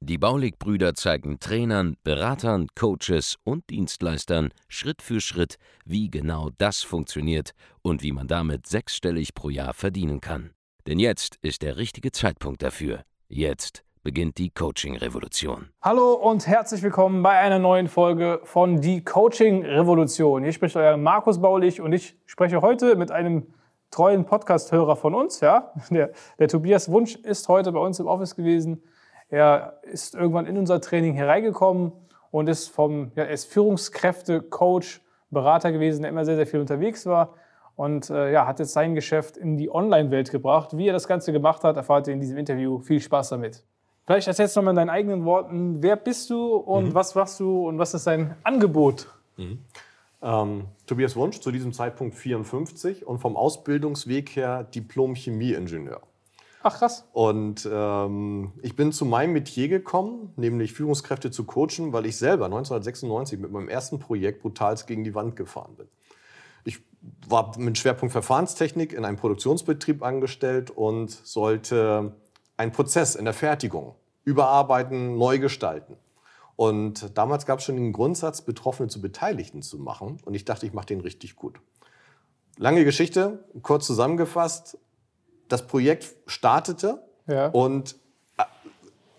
Die Baulig-Brüder zeigen Trainern, Beratern, Coaches und Dienstleistern Schritt für Schritt, wie genau das funktioniert und wie man damit sechsstellig pro Jahr verdienen kann. Denn jetzt ist der richtige Zeitpunkt dafür. Jetzt beginnt die Coaching-Revolution. Hallo und herzlich willkommen bei einer neuen Folge von Die Coaching-Revolution. Hier spricht euer Markus Baulich und ich spreche heute mit einem treuen Podcast-Hörer von uns. Ja? Der, der Tobias Wunsch ist heute bei uns im Office gewesen er ist irgendwann in unser Training hereingekommen und ist vom, ja, er ist Führungskräfte, Coach, Berater gewesen, der immer sehr, sehr viel unterwegs war und äh, ja, hat jetzt sein Geschäft in die Online-Welt gebracht. Wie er das Ganze gemacht hat, erfahrt ihr in diesem Interview. Viel Spaß damit. Vielleicht erzählst du nochmal in deinen eigenen Worten, wer bist du und mhm. was machst du und was ist dein Angebot? Mhm. Ähm, Tobias Wunsch, zu diesem Zeitpunkt 54 und vom Ausbildungsweg her Diplom-Chemieingenieur. Ach krass. Und ähm, ich bin zu meinem Metier gekommen, nämlich Führungskräfte zu coachen, weil ich selber 1996 mit meinem ersten Projekt brutal gegen die Wand gefahren bin. Ich war mit Schwerpunkt Verfahrenstechnik in einem Produktionsbetrieb angestellt und sollte einen Prozess in der Fertigung überarbeiten, neu gestalten. Und damals gab es schon den Grundsatz, Betroffene zu Beteiligten zu machen. Und ich dachte, ich mache den richtig gut. Lange Geschichte, kurz zusammengefasst das Projekt startete ja. und äh,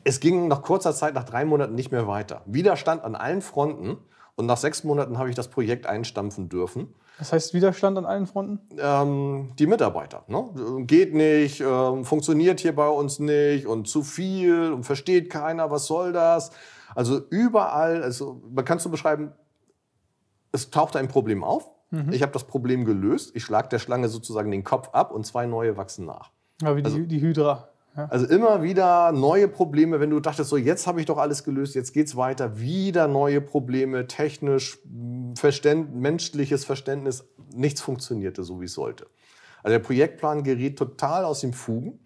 es ging nach kurzer Zeit, nach drei Monaten nicht mehr weiter. Widerstand an allen Fronten und nach sechs Monaten habe ich das Projekt einstampfen dürfen. Das heißt Widerstand an allen Fronten? Ähm, die Mitarbeiter. Ne? Geht nicht, ähm, funktioniert hier bei uns nicht und zu viel und versteht keiner, was soll das? Also überall, also man kann es so beschreiben, es tauchte ein Problem auf Mhm. Ich habe das Problem gelöst. Ich schlage der Schlange sozusagen den Kopf ab und zwei neue wachsen nach. Ja, wie also, die, die Hydra. Ja. Also immer wieder neue Probleme, wenn du dachtest, so jetzt habe ich doch alles gelöst, jetzt geht es weiter, wieder neue Probleme, technisch, Verständ, menschliches Verständnis, nichts funktionierte so, wie es sollte. Also der Projektplan geriet total aus dem Fugen.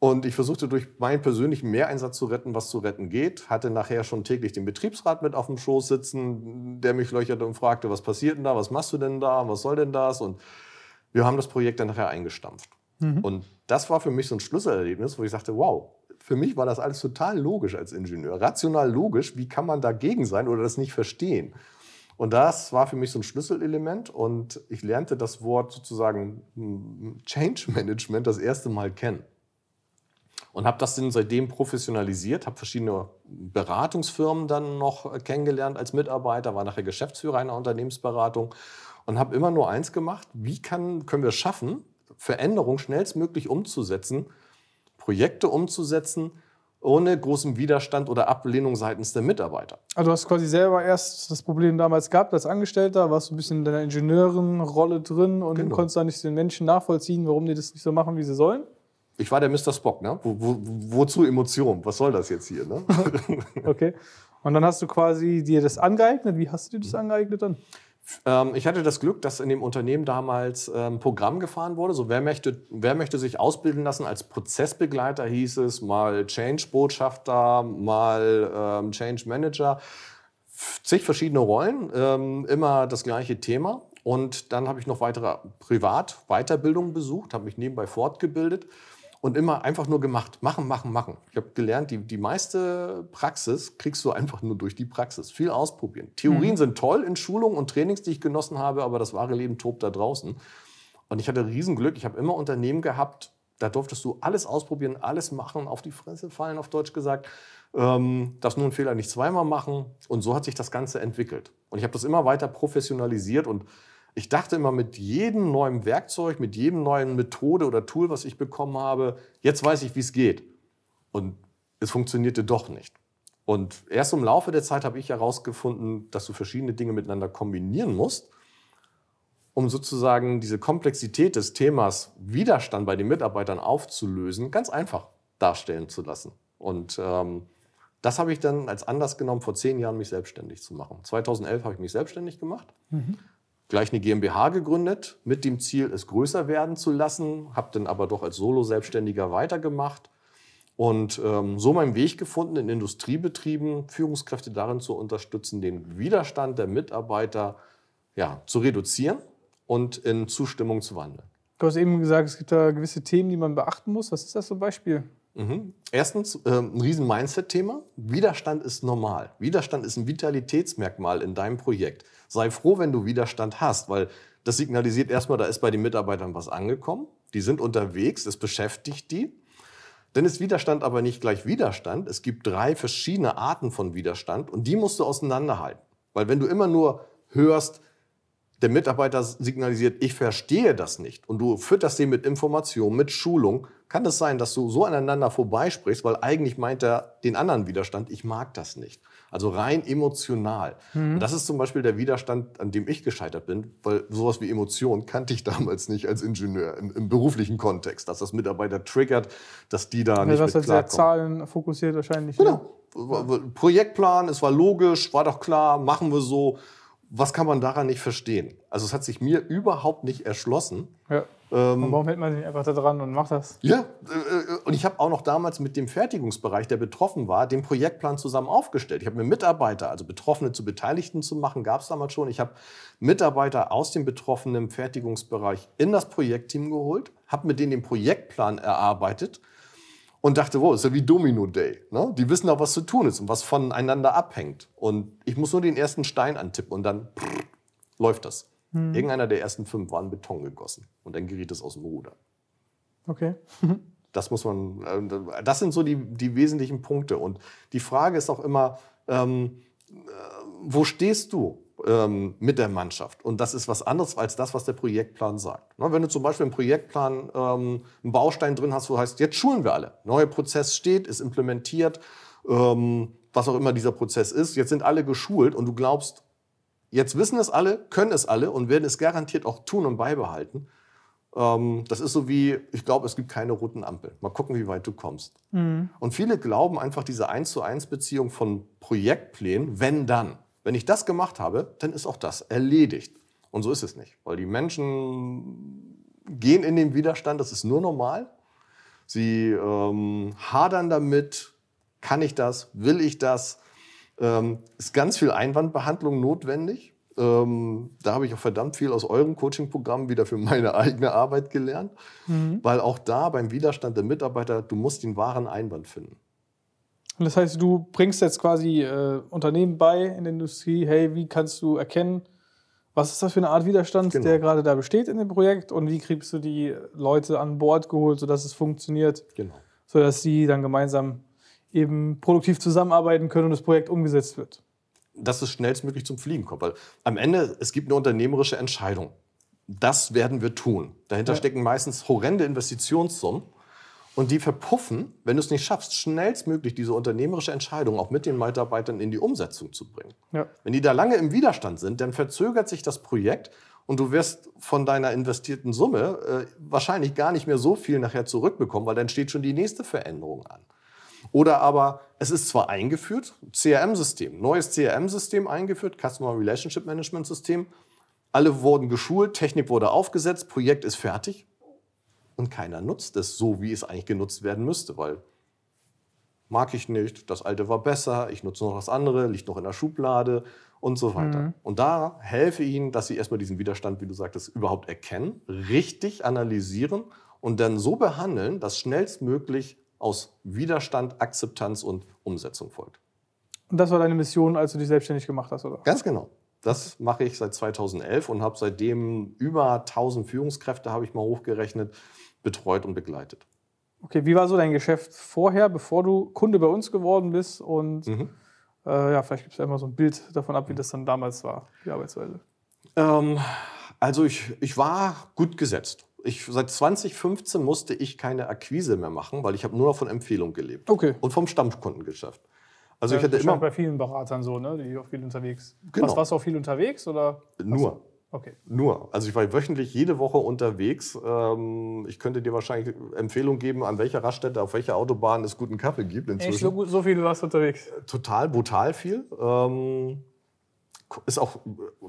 Und ich versuchte durch meinen persönlichen Mehreinsatz zu retten, was zu retten geht. Hatte nachher schon täglich den Betriebsrat mit auf dem Schoß sitzen, der mich löcherte und fragte, was passiert denn da, was machst du denn da, was soll denn das? Und wir haben das Projekt dann nachher eingestampft. Mhm. Und das war für mich so ein Schlüsselerlebnis, wo ich sagte, wow, für mich war das alles total logisch als Ingenieur. Rational logisch, wie kann man dagegen sein oder das nicht verstehen? Und das war für mich so ein Schlüsselelement und ich lernte das Wort sozusagen hm, Change Management das erste Mal kennen und habe das dann seitdem professionalisiert, habe verschiedene Beratungsfirmen dann noch kennengelernt als Mitarbeiter, war nachher Geschäftsführer einer Unternehmensberatung und habe immer nur eins gemacht, wie kann, können wir es schaffen, Veränderungen schnellstmöglich umzusetzen, Projekte umzusetzen, ohne großen Widerstand oder Ablehnung seitens der Mitarbeiter. Also du hast quasi selber erst das Problem damals gehabt als Angestellter, warst du ein bisschen in deiner Ingenieurenrolle drin und genau. konntest da nicht den Menschen nachvollziehen, warum die das nicht so machen, wie sie sollen? Ich war der Mr. Spock, ne? Wo, wo, wozu Emotion? Was soll das jetzt hier, ne? okay. Und dann hast du quasi dir das angeeignet. Wie hast du dir das angeeignet dann? Ähm, ich hatte das Glück, dass in dem Unternehmen damals ein ähm, Programm gefahren wurde. So, wer möchte, wer möchte sich ausbilden lassen als Prozessbegleiter, hieß es, mal Change-Botschafter, mal ähm, Change-Manager. Zig verschiedene Rollen, ähm, immer das gleiche Thema. Und dann habe ich noch weitere Privat-Weiterbildungen besucht, habe mich nebenbei fortgebildet und immer einfach nur gemacht. Machen, machen, machen. Ich habe gelernt, die, die meiste Praxis kriegst du einfach nur durch die Praxis. Viel ausprobieren. Theorien mhm. sind toll in Schulungen und Trainings, die ich genossen habe, aber das wahre Leben tobt da draußen. Und ich hatte Riesenglück. Ich habe immer Unternehmen gehabt, da durftest du alles ausprobieren, alles machen, auf die Fresse fallen, auf Deutsch gesagt. Ähm, darfst nur einen Fehler nicht zweimal machen. Und so hat sich das Ganze entwickelt. Und ich habe das immer weiter professionalisiert und ich dachte immer, mit jedem neuen Werkzeug, mit jedem neuen Methode oder Tool, was ich bekommen habe, jetzt weiß ich, wie es geht. Und es funktionierte doch nicht. Und erst im Laufe der Zeit habe ich herausgefunden, dass du verschiedene Dinge miteinander kombinieren musst, um sozusagen diese Komplexität des Themas Widerstand bei den Mitarbeitern aufzulösen, ganz einfach darstellen zu lassen. Und ähm, das habe ich dann als Anlass genommen, vor zehn Jahren mich selbstständig zu machen. 2011 habe ich mich selbstständig gemacht. Mhm gleich eine GmbH gegründet, mit dem Ziel, es größer werden zu lassen, habe dann aber doch als Solo-Selbstständiger weitergemacht und ähm, so meinen Weg gefunden, in Industriebetrieben Führungskräfte darin zu unterstützen, den Widerstand der Mitarbeiter ja, zu reduzieren und in Zustimmung zu wandeln. Du hast eben gesagt, es gibt da gewisse Themen, die man beachten muss. Was ist das zum Beispiel? Mhm. Erstens, äh, ein riesen Mindset-Thema. Widerstand ist normal. Widerstand ist ein Vitalitätsmerkmal in deinem Projekt. Sei froh, wenn du Widerstand hast, weil das signalisiert erstmal, da ist bei den Mitarbeitern was angekommen. Die sind unterwegs, es beschäftigt die. Dann ist Widerstand aber nicht gleich Widerstand. Es gibt drei verschiedene Arten von Widerstand und die musst du auseinanderhalten. Weil wenn du immer nur hörst, der Mitarbeiter signalisiert, ich verstehe das nicht und du fütterst den mit Informationen, mit Schulung, kann es sein, dass du so aneinander vorbeisprichst, weil eigentlich meint er den anderen Widerstand, ich mag das nicht. Also rein emotional. Mhm. das ist zum Beispiel der Widerstand, an dem ich gescheitert bin, weil sowas wie Emotion kannte ich damals nicht als Ingenieur im, im beruflichen Kontext, dass das Mitarbeiter triggert, dass die da ja, nicht was mit klarkommen. sehr Zahlen fokussiert wahrscheinlich. Ne? Genau. Ne? Projektplan, es war logisch, war doch klar, machen wir so was kann man daran nicht verstehen? Also es hat sich mir überhaupt nicht erschlossen. Ja. Ähm, warum hält man sich einfach da dran und macht das? Ja, äh, und ich habe auch noch damals mit dem Fertigungsbereich, der betroffen war, den Projektplan zusammen aufgestellt. Ich habe mir Mitarbeiter, also Betroffene zu Beteiligten zu machen, gab es damals schon. Ich habe Mitarbeiter aus dem betroffenen Fertigungsbereich in das Projektteam geholt, habe mit denen den Projektplan erarbeitet und dachte, wow, ist ja wie Domino Day. Ne? Die wissen auch, was zu tun ist und was voneinander abhängt. Und ich muss nur den ersten Stein antippen und dann prrr, läuft das. Hm. Irgendeiner der ersten fünf war in Beton gegossen und dann geriet es aus dem Ruder. Okay. das muss man, äh, das sind so die, die wesentlichen Punkte. Und die Frage ist auch immer, ähm, äh, wo stehst du? Ähm, mit der Mannschaft. Und das ist was anderes als das, was der Projektplan sagt. Ne, wenn du zum Beispiel im Projektplan ähm, einen Baustein drin hast, wo heißt, jetzt schulen wir alle. Neuer Prozess steht, ist implementiert, ähm, was auch immer dieser Prozess ist. Jetzt sind alle geschult und du glaubst, jetzt wissen es alle, können es alle und werden es garantiert auch tun und beibehalten. Ähm, das ist so wie, ich glaube, es gibt keine roten Ampel. Mal gucken, wie weit du kommst. Mhm. Und viele glauben einfach diese 1 zu 1 Beziehung von Projektplänen, wenn dann. Wenn ich das gemacht habe, dann ist auch das erledigt. Und so ist es nicht, weil die Menschen gehen in den Widerstand, das ist nur normal. Sie ähm, hadern damit, kann ich das, will ich das, ähm, ist ganz viel Einwandbehandlung notwendig. Ähm, da habe ich auch verdammt viel aus eurem Coaching-Programm wieder für meine eigene Arbeit gelernt, mhm. weil auch da beim Widerstand der Mitarbeiter, du musst den wahren Einwand finden. Und das heißt, du bringst jetzt quasi äh, Unternehmen bei in der Industrie, hey, wie kannst du erkennen, was ist das für eine Art Widerstand, genau. der gerade da besteht in dem Projekt und wie kriegst du die Leute an Bord geholt, sodass es funktioniert, genau. sodass sie dann gemeinsam eben produktiv zusammenarbeiten können und das Projekt umgesetzt wird. Dass es schnellstmöglich zum Fliegen kommt, weil am Ende, es gibt eine unternehmerische Entscheidung. Das werden wir tun. Dahinter ja. stecken meistens horrende Investitionssummen. Und die verpuffen, wenn du es nicht schaffst, schnellstmöglich diese unternehmerische Entscheidung auch mit den Mitarbeitern in die Umsetzung zu bringen. Ja. Wenn die da lange im Widerstand sind, dann verzögert sich das Projekt und du wirst von deiner investierten Summe äh, wahrscheinlich gar nicht mehr so viel nachher zurückbekommen, weil dann steht schon die nächste Veränderung an. Oder aber es ist zwar eingeführt, CRM-System, neues CRM-System eingeführt, Customer Relationship Management System, alle wurden geschult, Technik wurde aufgesetzt, Projekt ist fertig und keiner nutzt es so, wie es eigentlich genutzt werden müsste, weil mag ich nicht, das alte war besser, ich nutze noch das andere, liegt noch in der Schublade und so weiter. Mhm. Und da helfe ihnen, dass sie erstmal diesen Widerstand, wie du sagtest, überhaupt erkennen, richtig analysieren und dann so behandeln, dass schnellstmöglich aus Widerstand, Akzeptanz und Umsetzung folgt. Und das war deine Mission, als du dich selbstständig gemacht hast, oder? Ganz genau. Das mache ich seit 2011 und habe seitdem über 1000 Führungskräfte, habe ich mal hochgerechnet, betreut und begleitet. Okay, wie war so dein Geschäft vorher, bevor du Kunde bei uns geworden bist? Und mhm. äh, ja, vielleicht gibt es ja immer so ein Bild davon ab, wie das dann damals war, die Arbeitsweise. Ähm, also ich, ich war gut gesetzt. Ich, seit 2015 musste ich keine Akquise mehr machen, weil ich habe nur noch von Empfehlung gelebt. Okay. Und vom Stammkundengeschäft. Also ja, ich hatte immer bei vielen Beratern so, ne? Die auch viel unterwegs. Genau. Was, warst du auch viel unterwegs oder? Nur. Okay. Nur. Also ich war wöchentlich jede Woche unterwegs. Ähm, ich könnte dir wahrscheinlich Empfehlungen geben, an welcher Raststätte, auf welcher Autobahn es guten Kaffee gibt inzwischen. Echt, so, so viel warst du unterwegs? Total brutal viel. Ähm, ist auch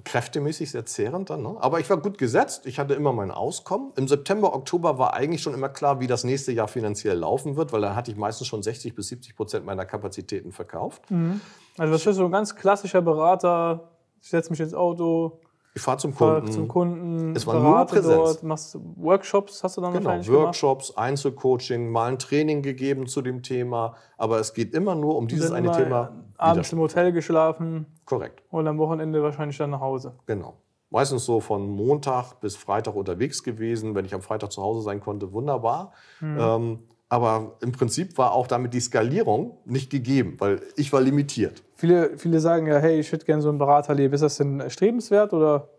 kräftemäßig sehr zehrend dann. Ne? Aber ich war gut gesetzt, ich hatte immer mein Auskommen. Im September, Oktober war eigentlich schon immer klar, wie das nächste Jahr finanziell laufen wird, weil da hatte ich meistens schon 60 bis 70 Prozent meiner Kapazitäten verkauft. Mhm. Also das ist so ein ganz klassischer Berater, ich setze mich ins Auto, ich fahre zum Kunden. Fahr zum Kunden. Es war nur Präsenz. Dort, machst Workshops, hast du dann genau, Workshops, gemacht? Einzelcoaching, mal ein Training gegeben zu dem Thema. Aber es geht immer nur um dieses eine Thema. Abends im Hotel geschlafen. Korrekt. Und am Wochenende wahrscheinlich dann nach Hause. Genau. Meistens so von Montag bis Freitag unterwegs gewesen. Wenn ich am Freitag zu Hause sein konnte, wunderbar. Mhm. Ähm, aber im Prinzip war auch damit die Skalierung nicht gegeben, weil ich war limitiert. Viele, viele sagen ja, hey, ich hätte gerne so ein Beraterleben. Ist das denn strebenswert oder?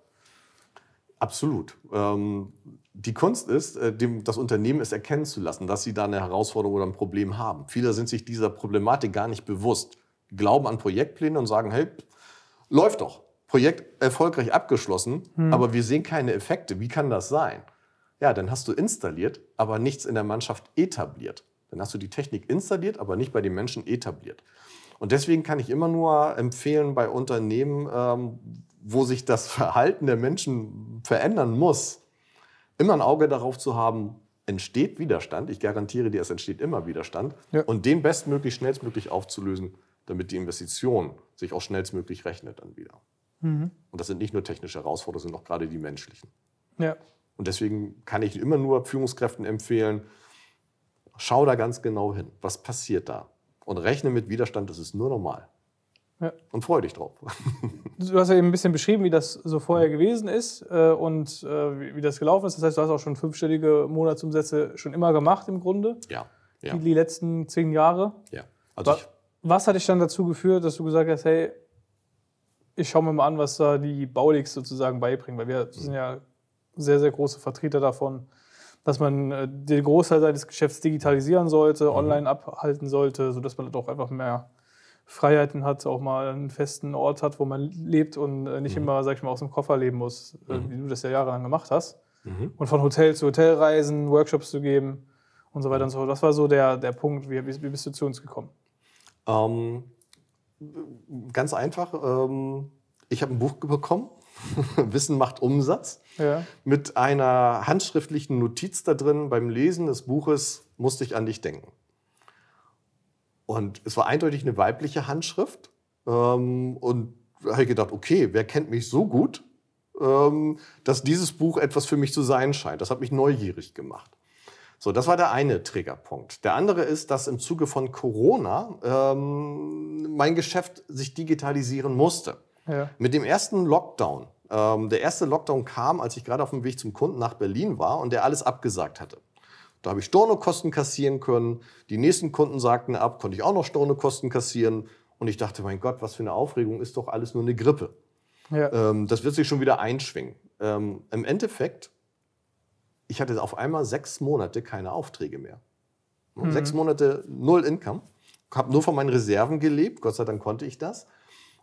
Absolut. Ähm, die Kunst ist, äh, dem, das Unternehmen es erkennen zu lassen, dass sie da eine Herausforderung oder ein Problem haben. Viele sind sich dieser Problematik gar nicht bewusst, glauben an Projektpläne und sagen, hey, läuft doch, Projekt erfolgreich abgeschlossen, hm. aber wir sehen keine Effekte. Wie kann das sein? Ja, dann hast du installiert, aber nichts in der Mannschaft etabliert. Dann hast du die Technik installiert, aber nicht bei den Menschen etabliert. Und deswegen kann ich immer nur empfehlen, bei Unternehmen, ähm, wo sich das Verhalten der Menschen verändern muss, immer ein Auge darauf zu haben, entsteht Widerstand. Ich garantiere dir, es entsteht immer Widerstand. Ja. Und den bestmöglich, schnellstmöglich aufzulösen, damit die Investition sich auch schnellstmöglich rechnet dann wieder. Mhm. Und das sind nicht nur technische Herausforderungen, sondern auch gerade die menschlichen. Ja. Und deswegen kann ich immer nur Führungskräften empfehlen, schau da ganz genau hin. Was passiert da? Und rechne mit Widerstand, das ist nur normal. Ja. Und freue dich drauf. Du hast ja eben ein bisschen beschrieben, wie das so vorher gewesen ist äh, und äh, wie, das gelaufen ist. Das heißt, du hast auch schon fünfstellige Monatsumsätze schon immer gemacht im Grunde. Ja. ja. Die, die letzten zehn Jahre. Ja. Also was, was hat dich dann dazu geführt, dass du gesagt hast, hey, ich schaue mir mal an, was da die Baulix sozusagen beibringen? Weil wir sind ja sehr, sehr große Vertreter davon, dass man äh, den Großteil seines Geschäfts digitalisieren sollte, mhm. online abhalten sollte, sodass man doch einfach mehr Freiheiten hat, auch mal einen festen Ort hat, wo man lebt und äh, nicht mhm. immer, sag ich mal, aus dem Koffer leben muss, äh, mhm. wie du das ja jahrelang gemacht hast. Mhm. Und von Hotel zu Hotel reisen, Workshops zu geben und so weiter und so fort. Was war so der, der Punkt? Wie, wie bist du zu uns gekommen? Ähm, ganz einfach. Ähm, ich habe ein Buch bekommen Wissen macht Umsatz. Ja. Mit einer handschriftlichen Notiz da drin beim Lesen des Buches musste ich an dich denken. Und es war eindeutig eine weibliche Handschrift. Ähm, und da habe ich gedacht, okay, wer kennt mich so gut, ähm, dass dieses Buch etwas für mich zu sein scheint. Das hat mich neugierig gemacht. So, das war der eine Triggerpunkt. Der andere ist, dass im Zuge von Corona ähm, mein Geschäft sich digitalisieren musste. Ja. Mit dem ersten Lockdown, ähm, der erste Lockdown kam, als ich gerade auf dem Weg zum Kunden nach Berlin war und der alles abgesagt hatte. Da habe ich Stornokosten kassieren können. Die nächsten Kunden sagten ab, konnte ich auch noch Stornokosten kassieren. Und ich dachte, mein Gott, was für eine Aufregung, ist doch alles nur eine Grippe. Ja. Ähm, das wird sich schon wieder einschwingen. Ähm, Im Endeffekt, ich hatte auf einmal sechs Monate keine Aufträge mehr. Mhm. Sechs Monate null Income. Habe nur von meinen Reserven gelebt. Gott sei Dank konnte ich das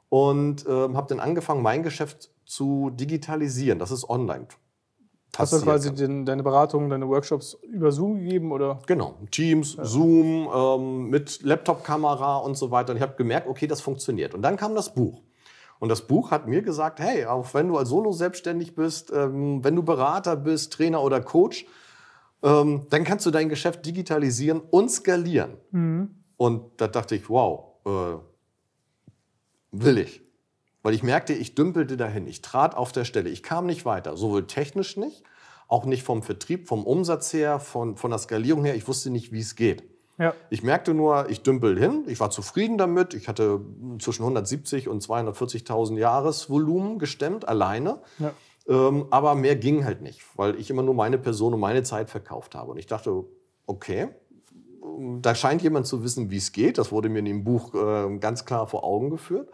und äh, habe dann angefangen, mein Geschäft zu digitalisieren. Das ist online. Hast du quasi den, deine Beratungen, deine Workshops über Zoom gegeben? Oder? Genau, Teams, ja. Zoom, ähm, mit Laptop-Kamera und so weiter. Und ich habe gemerkt, okay, das funktioniert. Und dann kam das Buch. Und das Buch hat mir gesagt, hey, auch wenn du als Solo selbstständig bist, ähm, wenn du Berater bist, Trainer oder Coach, ähm, dann kannst du dein Geschäft digitalisieren und skalieren. Mhm. Und da dachte ich, wow, äh, will ich. Weil ich merkte, ich dümpelte dahin. Ich trat auf der Stelle. Ich kam nicht weiter. Sowohl technisch nicht, auch nicht vom Vertrieb, vom Umsatz her, von, von der Skalierung her. Ich wusste nicht, wie es geht. Ja. Ich merkte nur, ich dümpel hin. Ich war zufrieden damit. Ich hatte zwischen 170 und 240.000 Jahresvolumen gestemmt, alleine. Ja. Ähm, aber mehr ging halt nicht, weil ich immer nur meine Person und meine Zeit verkauft habe. Und ich dachte, okay, da scheint jemand zu wissen, wie es geht. Das wurde mir in dem Buch äh, ganz klar vor Augen geführt.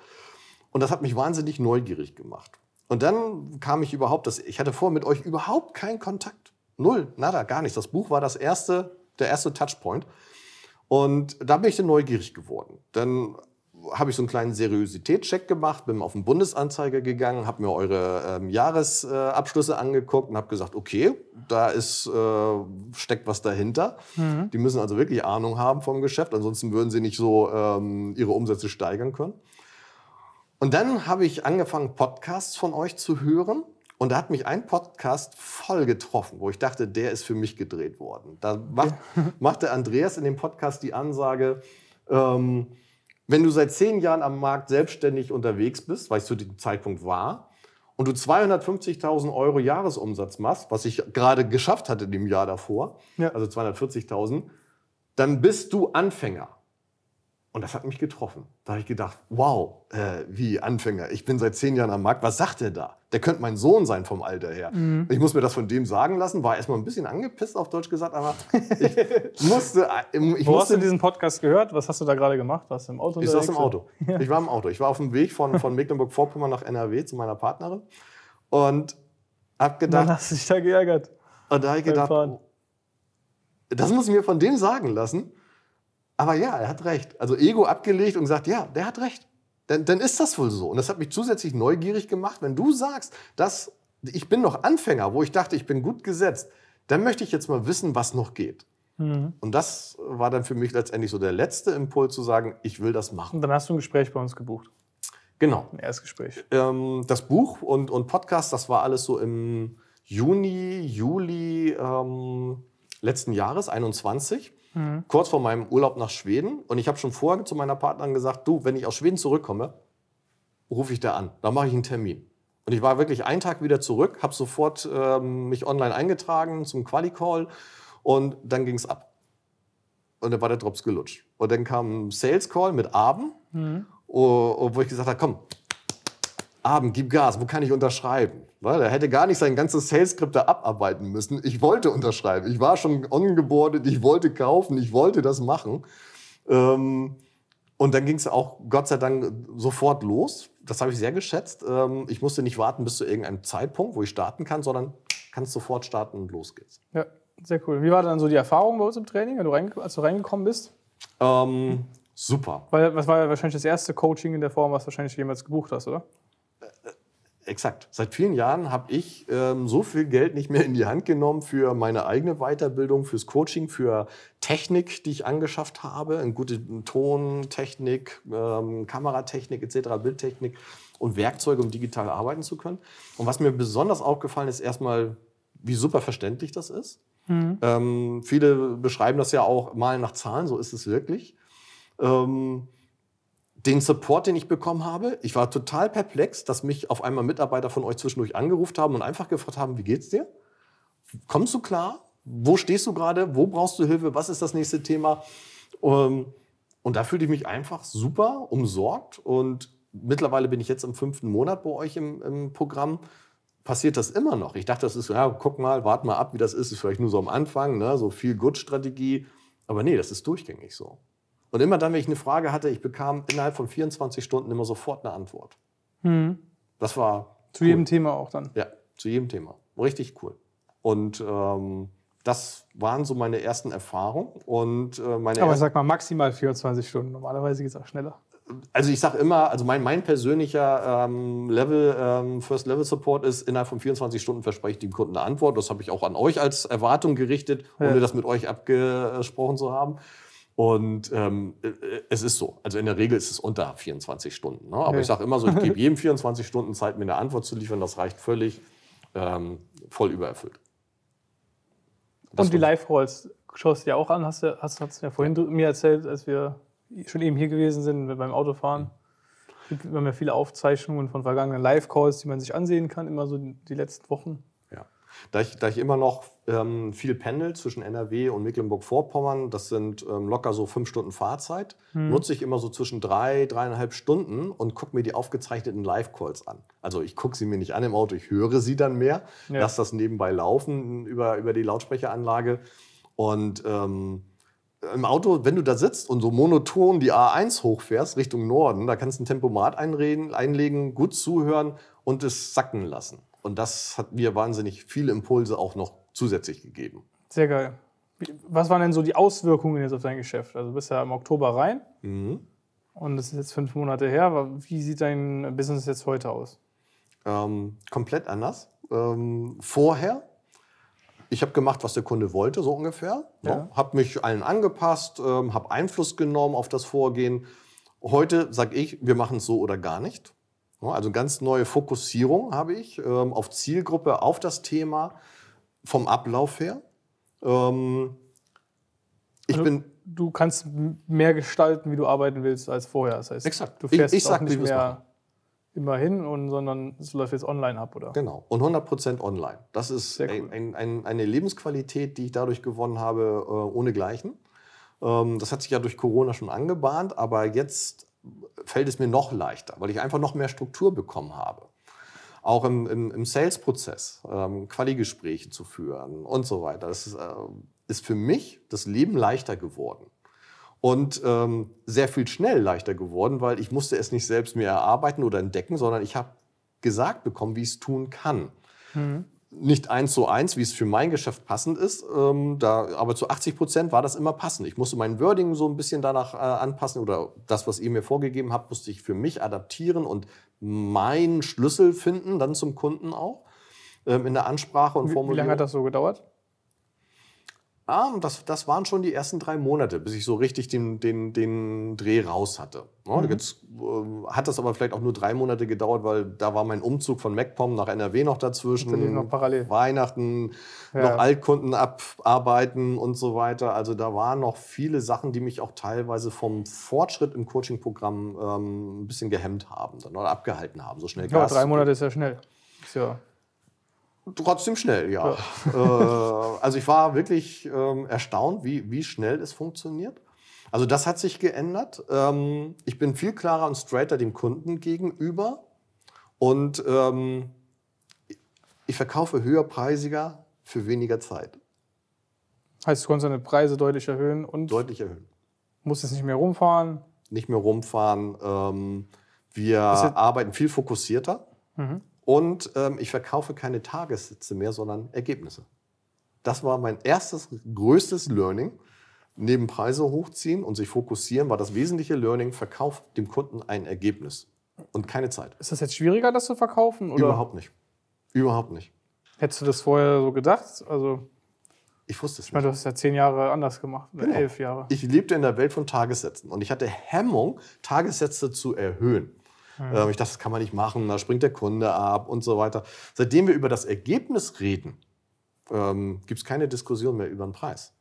Und das hat mich wahnsinnig neugierig gemacht. Und dann kam ich überhaupt, das, ich hatte vorher mit euch überhaupt keinen Kontakt. Null, nada, gar nichts. Das Buch war das erste, der erste Touchpoint. Und da bin ich dann neugierig geworden. Dann habe ich so einen kleinen Seriositätscheck gemacht, bin auf den Bundesanzeiger gegangen, habe mir eure ähm, Jahresabschlüsse äh, angeguckt und habe gesagt, okay, da ist, äh, steckt was dahinter. Mhm. Die müssen also wirklich Ahnung haben vom Geschäft, ansonsten würden sie nicht so ähm, ihre Umsätze steigern können. Und dann habe ich angefangen, Podcasts von euch zu hören. Und da hat mich ein Podcast voll getroffen, wo ich dachte, der ist für mich gedreht worden. Da macht, machte Andreas in dem Podcast die Ansage, ähm, wenn du seit zehn Jahren am Markt selbstständig unterwegs bist, weil ich zu dem Zeitpunkt war, und du 250.000 Euro Jahresumsatz machst, was ich gerade geschafft hatte dem Jahr davor, ja. also 240.000, dann bist du Anfänger. Und das hat mich getroffen. Da habe ich gedacht, wow, äh, wie Anfänger. Ich bin seit zehn Jahren am Markt. Was sagt der da? Der könnte mein Sohn sein vom Alter her. Mhm. Ich muss mir das von dem sagen lassen. War erstmal ein bisschen angepisst, auf Deutsch gesagt, aber ich musste. Äh, ich Wo musste, hast du diesen Podcast gehört? Was hast du da gerade gemacht? Warst du im Auto? Ich saß im Auto. Ja. Ich war im Auto. Ich war auf dem Weg von, von Mecklenburg-Vorpommern nach NRW zu meiner Partnerin und habe gedacht. Dann hast du dich da geärgert. Und da habe ich gedacht, oh, das muss ich mir von dem sagen lassen. Aber ja, er hat recht. Also Ego abgelegt und gesagt, ja, der hat recht. Dann, dann ist das wohl so. Und das hat mich zusätzlich neugierig gemacht. Wenn du sagst, dass ich bin noch Anfänger, wo ich dachte, ich bin gut gesetzt, dann möchte ich jetzt mal wissen, was noch geht. Mhm. Und das war dann für mich letztendlich so der letzte Impuls zu sagen, ich will das machen. Und dann hast du ein Gespräch bei uns gebucht. Genau. Ein Erstgespräch. Ähm, das Buch und, und Podcast, das war alles so im Juni, Juli ähm, letzten Jahres, 21. Mhm. Kurz vor meinem Urlaub nach Schweden. Und ich habe schon vorher zu meiner Partnerin gesagt, du, wenn ich aus Schweden zurückkomme, rufe ich da an. Da mache ich einen Termin. Und ich war wirklich einen Tag wieder zurück, habe sofort ähm, mich online eingetragen zum Quali-Call und dann ging es ab. Und dann war der Drops gelutscht. Und dann kam ein Sales-Call mit Abend, mhm. wo ich gesagt habe, komm, Abend, gib Gas, wo kann ich unterschreiben? Weil er hätte gar nicht sein ganzes Sales-Skript da abarbeiten müssen. Ich wollte unterschreiben. Ich war schon ongeboardet, ich wollte kaufen, ich wollte das machen. Ähm, und dann ging es auch Gott sei Dank sofort los. Das habe ich sehr geschätzt. Ähm, ich musste nicht warten bis zu irgendeinem Zeitpunkt, wo ich starten kann, sondern kannst sofort starten und los geht's. Ja, sehr cool. Wie war dann so die Erfahrung bei uns im Training, als du reingekommen bist? Ähm, super. Weil das war ja wahrscheinlich das erste Coaching in der Form, was du wahrscheinlich jemals gebucht hast, oder? Exakt. Seit vielen Jahren habe ich ähm, so viel Geld nicht mehr in die Hand genommen für meine eigene Weiterbildung, fürs Coaching, für Technik, die ich angeschafft habe, eine gute Tontechnik, ähm, Kameratechnik etc., Bildtechnik und Werkzeuge, um digital arbeiten zu können. Und was mir besonders aufgefallen ist, erstmal, wie super verständlich das ist. Mhm. Ähm, viele beschreiben das ja auch mal nach Zahlen, so ist es wirklich. Ähm, den Support, den ich bekommen habe. Ich war total perplex, dass mich auf einmal Mitarbeiter von euch zwischendurch angerufen haben und einfach gefragt haben, wie geht's dir? Kommst du klar? Wo stehst du gerade? Wo brauchst du Hilfe? Was ist das nächste Thema? Ähm, und da fühlte ich mich einfach super umsorgt. Und mittlerweile bin ich jetzt im fünften Monat bei euch im, im Programm. Passiert das immer noch? Ich dachte, das ist ja, guck mal, warte mal ab, wie das ist. Ist vielleicht nur so am Anfang, ne? so viel Good-Strategie. Aber nee, das ist durchgängig so. Und immer dann, wenn ich eine Frage hatte, ich bekam innerhalb von 24 Stunden immer sofort eine Antwort. Mhm. Das war. Zu cool. jedem Thema auch dann? Ja, zu jedem Thema. Richtig cool. Und ähm, das waren so meine ersten Erfahrungen. Und, äh, meine Aber sag mal, maximal 24 Stunden. Normalerweise geht es auch schneller. Also ich sage immer, also mein, mein persönlicher ähm, Level, ähm, First Level Support ist, innerhalb von 24 Stunden verspreche ich dem Kunden eine Antwort. Das habe ich auch an euch als Erwartung gerichtet, ohne ja. das mit euch abgesprochen zu haben. Und ähm, äh, es ist so. Also in der Regel ist es unter 24 Stunden. Ne? Aber ja. ich sage immer so, ich gebe jedem 24 Stunden Zeit, mir eine Antwort zu liefern. Das reicht völlig ähm, voll übererfüllt. Das Und die Live-Calls schaust du dir auch an, hast du hast, hast ja vorhin mir erzählt, als wir schon eben hier gewesen sind beim Autofahren. Es gibt immer viele Aufzeichnungen von vergangenen Live-Calls, die man sich ansehen kann, immer so die letzten Wochen. Da ich, da ich immer noch ähm, viel pendel zwischen NRW und Mecklenburg-Vorpommern, das sind ähm, locker so fünf Stunden Fahrzeit, hm. nutze ich immer so zwischen drei, dreieinhalb Stunden und gucke mir die aufgezeichneten Live-Calls an. Also ich gucke sie mir nicht an im Auto, ich höre sie dann mehr, ja. lasse das nebenbei laufen über, über die Lautsprecheranlage und ähm, im Auto, wenn du da sitzt und so monoton die A1 hochfährst Richtung Norden, da kannst du ein Tempomat einreden, einlegen, gut zuhören und es sacken lassen. Und das hat mir wahnsinnig viele Impulse auch noch zusätzlich gegeben. Sehr geil. Was waren denn so die Auswirkungen jetzt auf dein Geschäft? Also du bist ja im Oktober rein mhm. und das ist jetzt fünf Monate her. Wie sieht dein Business jetzt heute aus? Ähm, komplett anders. Ähm, vorher, ich habe gemacht, was der Kunde wollte, so ungefähr. Ja. Ne? Habe mich allen angepasst, ähm, habe Einfluss genommen auf das Vorgehen. Heute sage ich, wir machen es so oder gar nicht. Also ganz neue Fokussierung habe ich ähm, auf Zielgruppe, auf das Thema vom Ablauf her. Ähm, ich also, bin du kannst mehr gestalten, wie du arbeiten willst, als vorher. Das heißt, Exakt. du fährst ich, ich auch nicht mehr immer hin, und, sondern es läuft jetzt online ab, oder? Genau. Und 100% online. Das ist cool. ein, ein, eine Lebensqualität, die ich dadurch gewonnen habe, äh, ohnegleichen. Ähm, das hat sich ja durch Corona schon angebahnt, aber jetzt fällt es mir noch leichter, weil ich einfach noch mehr Struktur bekommen habe. Auch im, im, im Sales-Prozess, ähm, Quali-Gespräche zu führen und so weiter. Das ist, äh, ist für mich das Leben leichter geworden. Und ähm, sehr viel schnell leichter geworden, weil ich musste es nicht selbst mir erarbeiten oder entdecken, sondern ich habe gesagt bekommen, wie ich es tun kann. Mhm nicht eins zu eins, wie es für mein Geschäft passend ist, ähm, da, aber zu 80 Prozent war das immer passend. Ich musste mein Wording so ein bisschen danach äh, anpassen oder das, was ihr mir vorgegeben habt, musste ich für mich adaptieren und meinen Schlüssel finden, dann zum Kunden auch ähm, in der Ansprache und Formulierung. Wie lange hat das so gedauert? Ah, das, das waren schon die ersten drei Monate, bis ich so richtig den, den, den Dreh raus hatte. Mhm. Jetzt äh, hat das aber vielleicht auch nur drei Monate gedauert, weil da war mein Umzug von MacPom nach NRW noch dazwischen. Noch parallel. Weihnachten, ja. noch Altkunden abarbeiten und so weiter. Also da waren noch viele Sachen, die mich auch teilweise vom Fortschritt im Coaching-Programm ähm, ein bisschen gehemmt haben dann, oder abgehalten haben. So schnell Ja, drei Monate ist ja schnell. Ist ja Trotzdem schnell, ja. ja. äh, also ich war wirklich ähm, erstaunt, wie, wie schnell es funktioniert. Also das hat sich geändert. Ähm, ich bin viel klarer und straighter dem Kunden gegenüber. Und ähm, ich verkaufe höherpreisiger für weniger Zeit. Heißt, du konntest deine Preise deutlich erhöhen und deutlich erhöhen. Musst jetzt nicht mehr rumfahren. Nicht mehr rumfahren. Ähm, wir arbeiten viel fokussierter. Mhm. Und ähm, ich verkaufe keine Tagessätze mehr, sondern Ergebnisse. Das war mein erstes, größtes Learning. Neben Preise hochziehen und sich fokussieren war das wesentliche Learning, verkauft dem Kunden ein Ergebnis und keine Zeit. Ist das jetzt schwieriger, das zu verkaufen? Oder? Überhaupt nicht. Überhaupt nicht. Hättest du das vorher so gedacht? Also, ich wusste es ich meine, du hast es ja zehn Jahre anders gemacht, genau. elf Jahre. Ich lebte in der Welt von Tagessätzen und ich hatte Hemmung, Tagessätze zu erhöhen. Mhm. ich dachte, das kann man nicht machen, da springt der Kunde ab und so weiter. Seitdem wir über das Ergebnis reden, ähm, gibt es keine Diskussion mehr über den Preis.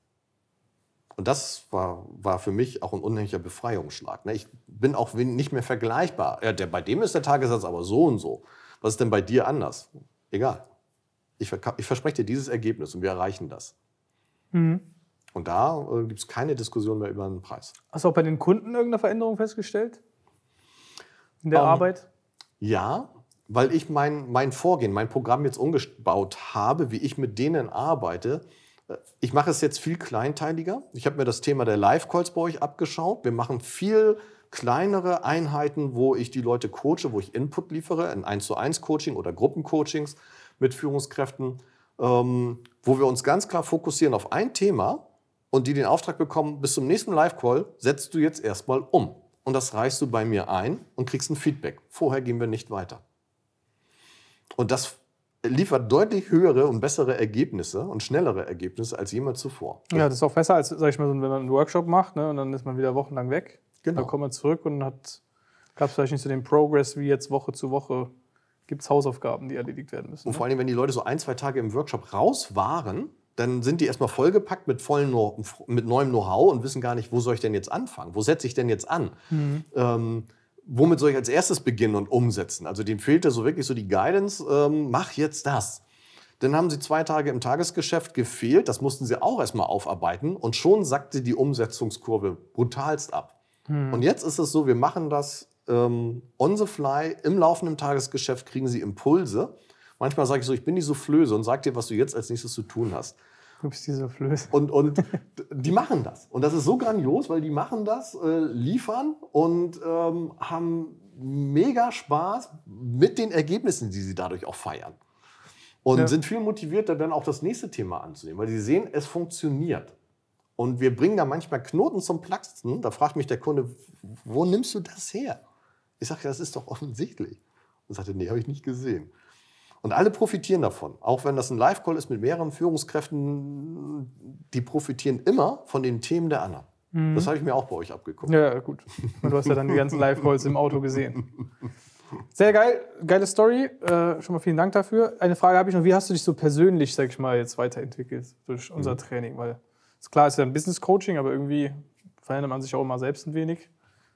Und das war, war für mich auch ein unheimlicher Befreiungsschlag. Ne? Ich bin auch nicht mehr vergleichbar. Ja, der, bei dem ist der Tagessatz aber so und so. Was ist denn bei dir anders? Egal. Ich, ich verspreche dir dieses Ergebnis und wir erreichen das. Mhm. Und da äh, gibt es keine Diskussion mehr über den Preis. Hast du auch bei den Kunden irgendeine Veränderung festgestellt? In der um, ähm, Arbeit? Ja, weil ich mein, mein Vorgehen, mein Programm jetzt umgebaut habe, wie ich mit denen arbeite. Äh, ich mache es jetzt viel kleinteiliger. Ich habe mir das Thema der Live-Calls bei euch abgeschaut. Wir machen viel kleinere Einheiten, wo ich die Leute coache, wo ich Input liefere, in 1 zu 1 Coaching oder Gruppencoachings mit Führungskräften, ähm, wo wir uns ganz klar fokussieren auf ein Thema und die den Auftrag bekommen, bis zum nächsten Live-Call setzt du jetzt erstmal um und das reichst du bei mir ein und kriegst ein Feedback. Vorher gehen wir nicht weiter. Und das liefert deutlich höhere und bessere Ergebnisse und schnellere Ergebnisse als jemals zuvor. Ja, das ist auch besser, als sag ich mal, wenn man einen Workshop macht ne, und dann ist man wieder wochenlang weg. Genau. Dann kommt man zurück und gab es vielleicht nicht so den Progress wie jetzt Woche zu Woche. Gibt es Hausaufgaben, die erledigt werden müssen. Und ne? vor allem, wenn die Leute so ein, zwei Tage im Workshop raus waren, dann sind die erstmal vollgepackt mit, vollen, mit neuem Know-how und wissen gar nicht, wo soll ich denn jetzt anfangen? Wo setze ich denn jetzt an? Mhm. Ähm, womit soll ich als erstes beginnen und umsetzen? Also dem fehlte so wirklich so die Guidance, ähm, mach jetzt das. Dann haben sie zwei Tage im Tagesgeschäft gefehlt, das mussten sie auch erstmal aufarbeiten und schon sackte die Umsetzungskurve brutalst ab. Mhm. Und jetzt ist es so, wir machen das ähm, on the fly, im laufenden Tagesgeschäft kriegen sie Impulse Manchmal sage ich so, ich bin die Soufflöse und sag dir, was du jetzt als nächstes zu tun hast. Du bist die Soufflöse. Und, und die machen das. Und das ist so grandios, weil die machen das, äh, liefern und ähm, haben mega Spaß mit den Ergebnissen, die sie dadurch auch feiern. Und ja. sind viel motivierter, dann auch das nächste Thema anzunehmen, weil sie sehen, es funktioniert. Und wir bringen da manchmal Knoten zum Platzen. Da fragt mich der Kunde, wo nimmst du das her? Ich sage, das ist doch offensichtlich. Und sagte, nee, habe ich nicht gesehen. Und alle profitieren davon. Auch wenn das ein Live-Call ist mit mehreren Führungskräften, die profitieren immer von den Themen der anderen. Mhm. Das habe ich mir auch bei euch abgeguckt. Ja, gut. Und du hast ja dann die ganzen Live-Calls im Auto gesehen. Sehr geil, geile Story. Äh, schon mal vielen Dank dafür. Eine Frage habe ich noch: Wie hast du dich so persönlich, sag ich mal, jetzt weiterentwickelt durch unser Training? Weil ist klar, es ist ja ein Business Coaching, aber irgendwie verändert man sich auch immer selbst ein wenig.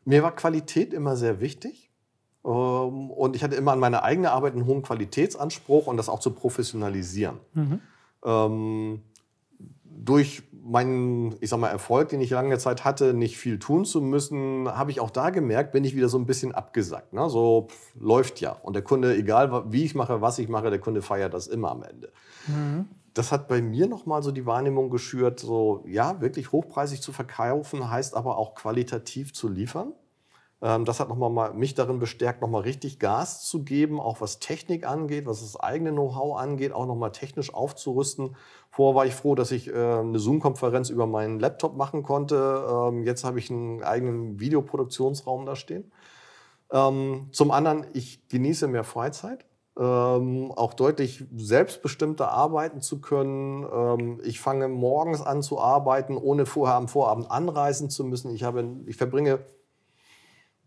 Mir war Qualität immer sehr wichtig. Ähm, Und ich hatte immer an meine eigene Arbeit einen hohen Qualitätsanspruch und das auch zu professionalisieren. Ähm, durch meinen, ich sag mal, Erfolg, den ich lange Zeit hatte, nicht viel tun zu müssen, habe ich auch da gemerkt, bin ich wieder so ein bisschen abgesackt. Ne? So pff, läuft ja. Und der Kunde, egal wie ich mache, was ich mache, der Kunde feiert das immer am Ende. Das hat bei mir nochmal so die Wahrnehmung geschürt, so ja, wirklich hochpreisig zu verkaufen, heißt aber auch qualitativ zu liefern. Ähm, Das hat nochmal mal mich darin bestärkt, nochmal richtig Gas zu geben, auch was Technik angeht, was das eigene Know-how angeht, auch nochmal technisch aufzurüsten. Vorher war ich froh, dass ich äh, eine Zoom-Konferenz über meinen Laptop machen konnte. Ähm, Jetzt habe ich einen eigenen Videoproduktionsraum da stehen. Ähm, zum anderen, ich genieße mehr Freizeit. Ähm, auch deutlich selbstbestimmter arbeiten zu können. Ähm, ich fange morgens an zu arbeiten, ohne vorher am Vorabend anreisen zu müssen. Ich, habe, ich verbringe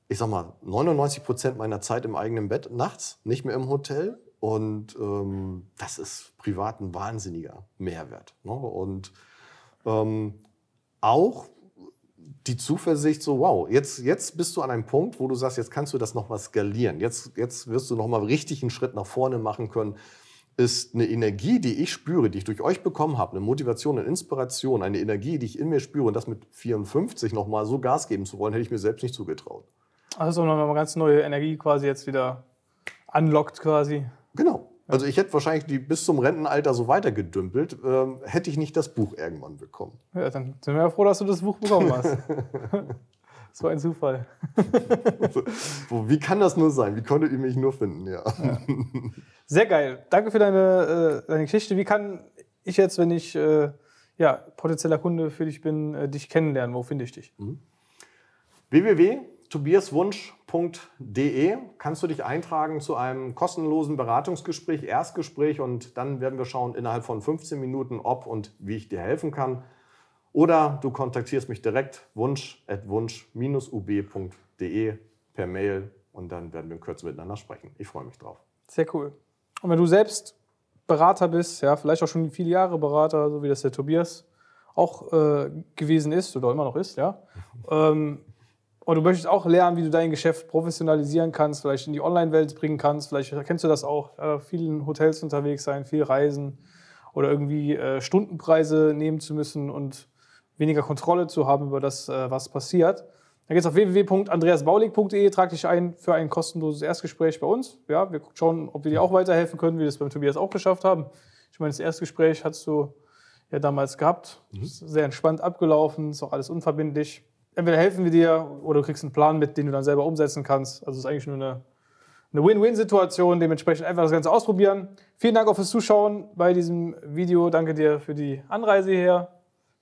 ich sag mal, 99 Prozent meiner Zeit im eigenen Bett nachts, nicht mehr im Hotel. Und ähm, das ist privat ein wahnsinniger Mehrwert. Ne? Und ähm, auch die Zuversicht, so wow, jetzt, jetzt bist du an einem Punkt, wo du sagst, jetzt kannst du das nochmal skalieren. Jetzt, jetzt wirst du nochmal richtig einen Schritt nach vorne machen können. Ist eine Energie, die ich spüre, die ich durch euch bekommen habe, eine Motivation, eine Inspiration, eine Energie, die ich in mir spüre und das mit 54 nochmal so Gas geben zu wollen, hätte ich mir selbst nicht zugetraut. Also noch eine ganz neue Energie quasi jetzt wieder unlockt quasi. Genau. Also ich hätte wahrscheinlich die bis zum Rentenalter so weitergedümpelt, ähm, hätte ich nicht das Buch irgendwann bekommen. Ja, dann sind wir ja froh, dass du das Buch bekommen hast. so ein Zufall. So, wie kann das nur sein? Wie konntet ihr mich nur finden? Ja. Sehr geil. Danke für deine, äh, deine Geschichte. Wie kann ich jetzt, wenn ich äh, ja, potenzieller Kunde für dich bin, äh, dich kennenlernen? Wo finde ich dich? www.tobiaswunsch.de kannst du dich eintragen zu einem kostenlosen Beratungsgespräch, Erstgespräch und dann werden wir schauen innerhalb von 15 Minuten, ob und wie ich dir helfen kann. Oder du kontaktierst mich direkt wunsch-ub.de per Mail und dann werden wir in Kürze miteinander sprechen. Ich freue mich drauf. Sehr cool. Und wenn du selbst Berater bist, ja, vielleicht auch schon viele Jahre Berater, so wie das der Tobias auch äh, gewesen ist oder immer noch ist, ja. ähm, und du möchtest auch lernen, wie du dein Geschäft professionalisieren kannst, vielleicht in die Online-Welt bringen kannst, vielleicht kennst du das auch, äh, vielen Hotels unterwegs sein, viel reisen oder irgendwie äh, Stundenpreise nehmen zu müssen und weniger Kontrolle zu haben über das, äh, was passiert. Dann geht's auf www.andreasbaulig.de, trag dich ein für ein kostenloses Erstgespräch bei uns. Ja, wir schauen, ob wir dir auch weiterhelfen können, wie wir das beim Tobias auch geschafft haben. Ich meine, das Erstgespräch hast du ja damals gehabt. Ist sehr entspannt abgelaufen, ist auch alles unverbindlich. Entweder helfen wir dir oder du kriegst einen Plan mit, den du dann selber umsetzen kannst. Also es ist eigentlich nur eine, eine Win-Win-Situation. Dementsprechend einfach das Ganze ausprobieren. Vielen Dank auch fürs Zuschauen bei diesem Video. Danke dir für die Anreise hier.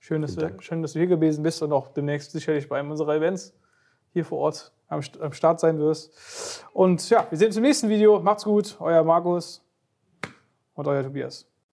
Schön, dass, Dank. schön, dass du hier gewesen bist und auch demnächst sicherlich bei einem unserer Events hier vor Ort am, am Start sein wirst. Und ja, wir sehen uns im nächsten Video. Macht's gut, euer Markus und euer Tobias.